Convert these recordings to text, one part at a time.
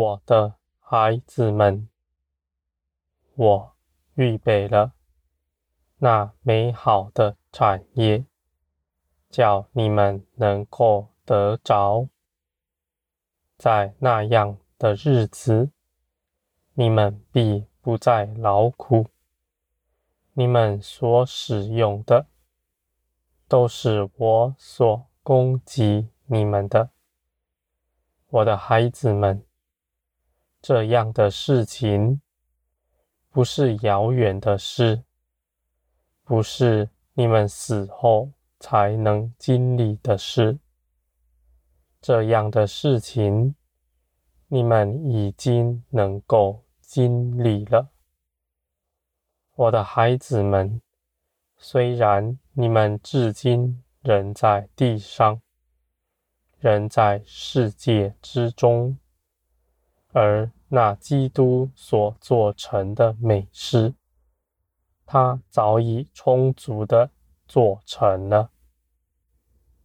我的孩子们，我预备了那美好的产业，叫你们能够得着。在那样的日子，你们必不再劳苦。你们所使用的，都是我所供给你们的，我的孩子们。这样的事情不是遥远的事，不是你们死后才能经历的事。这样的事情，你们已经能够经历了。我的孩子们，虽然你们至今仍在地上，仍在世界之中。而那基督所做成的美事，他早已充足的做成了。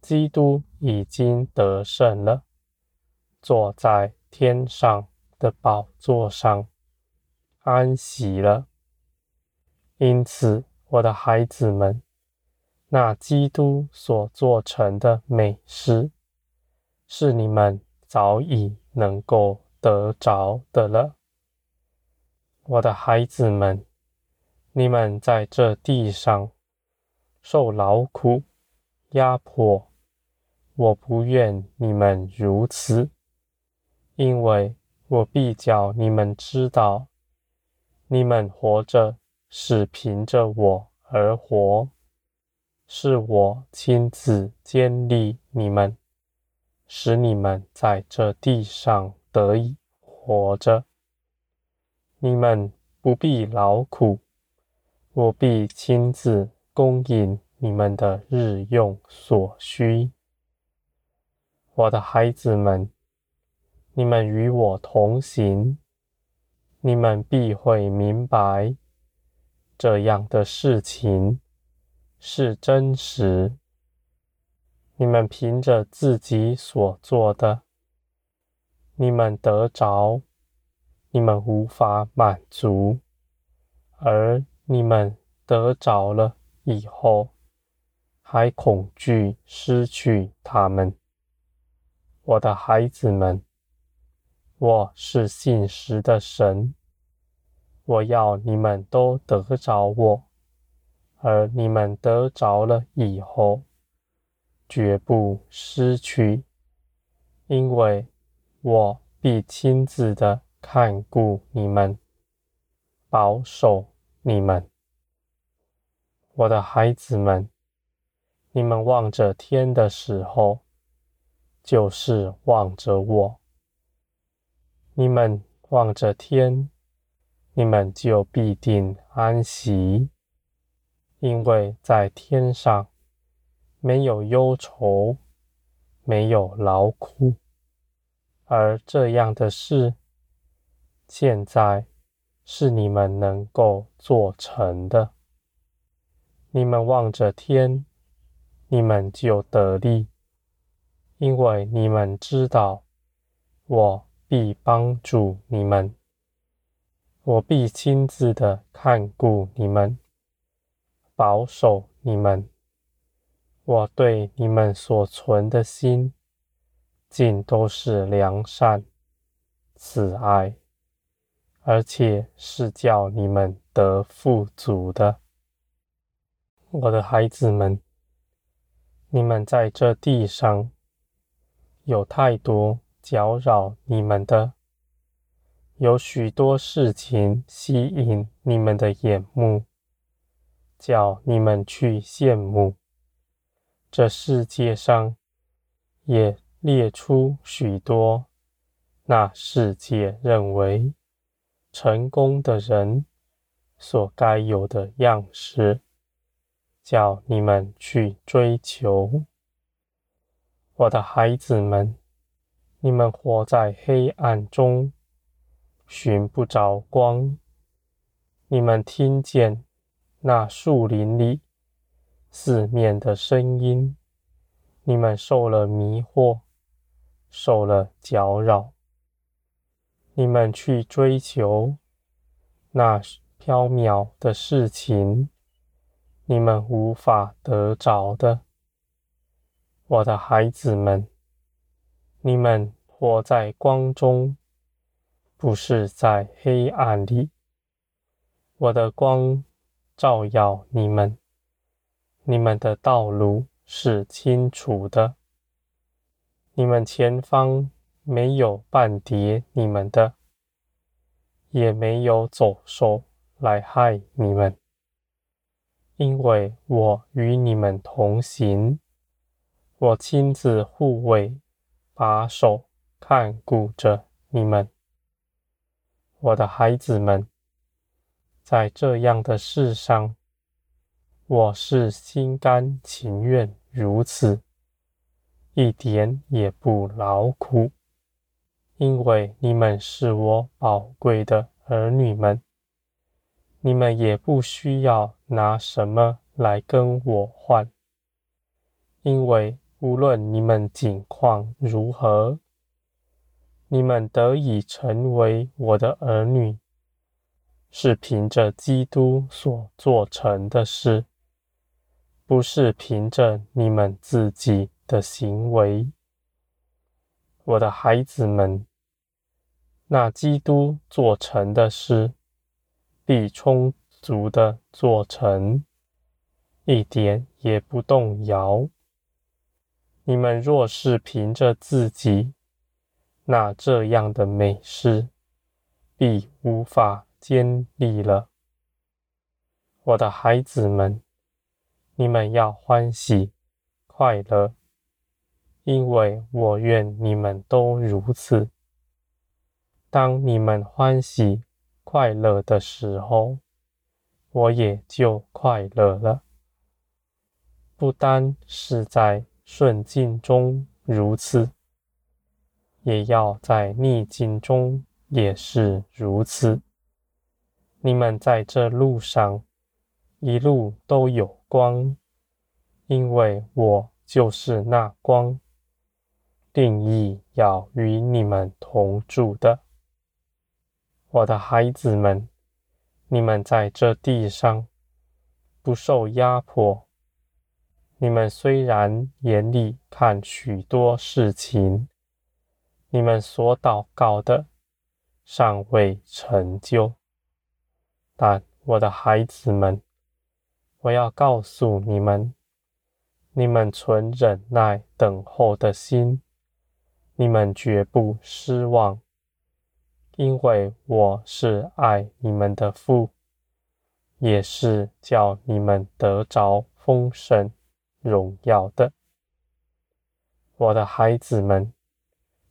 基督已经得胜了，坐在天上的宝座上安息了。因此，我的孩子们，那基督所做成的美事，是你们早已能够。得着的了，我的孩子们，你们在这地上受劳苦、压迫，我不愿你们如此，因为我必叫你们知道，你们活着是凭着我而活，是我亲自坚立你们，使你们在这地上。得以活着，你们不必劳苦，我必亲自供应你们的日用所需。我的孩子们，你们与我同行，你们必会明白，这样的事情是真实。你们凭着自己所做的。你们得着，你们无法满足；而你们得着了以后，还恐惧失去他们。我的孩子们，我是信实的神，我要你们都得着我，而你们得着了以后，绝不失去，因为。我必亲自的看顾你们，保守你们，我的孩子们。你们望着天的时候，就是望着我。你们望着天，你们就必定安息，因为在天上没有忧愁，没有劳苦。而这样的事，现在是你们能够做成的。你们望着天，你们就得力，因为你们知道，我必帮助你们，我必亲自的看顾你们，保守你们。我对你们所存的心。尽都是良善、慈爱，而且是叫你们得富足的。我的孩子们，你们在这地上有太多搅扰你们的，有许多事情吸引你们的眼目，叫你们去羡慕。这世界上也。列出许多那世界认为成功的人所该有的样式，叫你们去追求。我的孩子们，你们活在黑暗中，寻不着光。你们听见那树林里四面的声音，你们受了迷惑。受了搅扰，你们去追求那缥缈的事情，你们无法得着的。我的孩子们，你们活在光中，不是在黑暗里。我的光照耀你们，你们的道路是清楚的。你们前方没有绊跌你们的，也没有走兽来害你们，因为我与你们同行。我亲自护卫、把守、看顾着你们，我的孩子们。在这样的世上，我是心甘情愿如此，一点也不劳苦，因为你们是我宝贵的儿女们，你们也不需要拿什么来跟我换，因为。无论你们境况如何，你们得以成为我的儿女，是凭着基督所做成的事，不是凭着你们自己的行为。我的孩子们，那基督做成的事，必充足的做成，一点也不动摇。你们若是凭着自己，那这样的美事必无法坚立了。我的孩子们，你们要欢喜快乐，因为我愿你们都如此。当你们欢喜快乐的时候，我也就快乐了。不单是在顺境中如此，也要在逆境中也是如此。你们在这路上一路都有光，因为我就是那光，定义要与你们同住的。我的孩子们，你们在这地上不受压迫。你们虽然眼里看许多事情，你们所祷告的尚未成就，但我的孩子们，我要告诉你们：你们存忍耐等候的心，你们绝不失望，因为我是爱你们的父，也是叫你们得着丰盛。荣耀的，我的孩子们，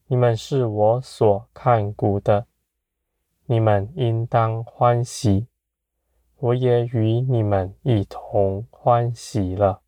你们是我所看顾的，你们应当欢喜，我也与你们一同欢喜了。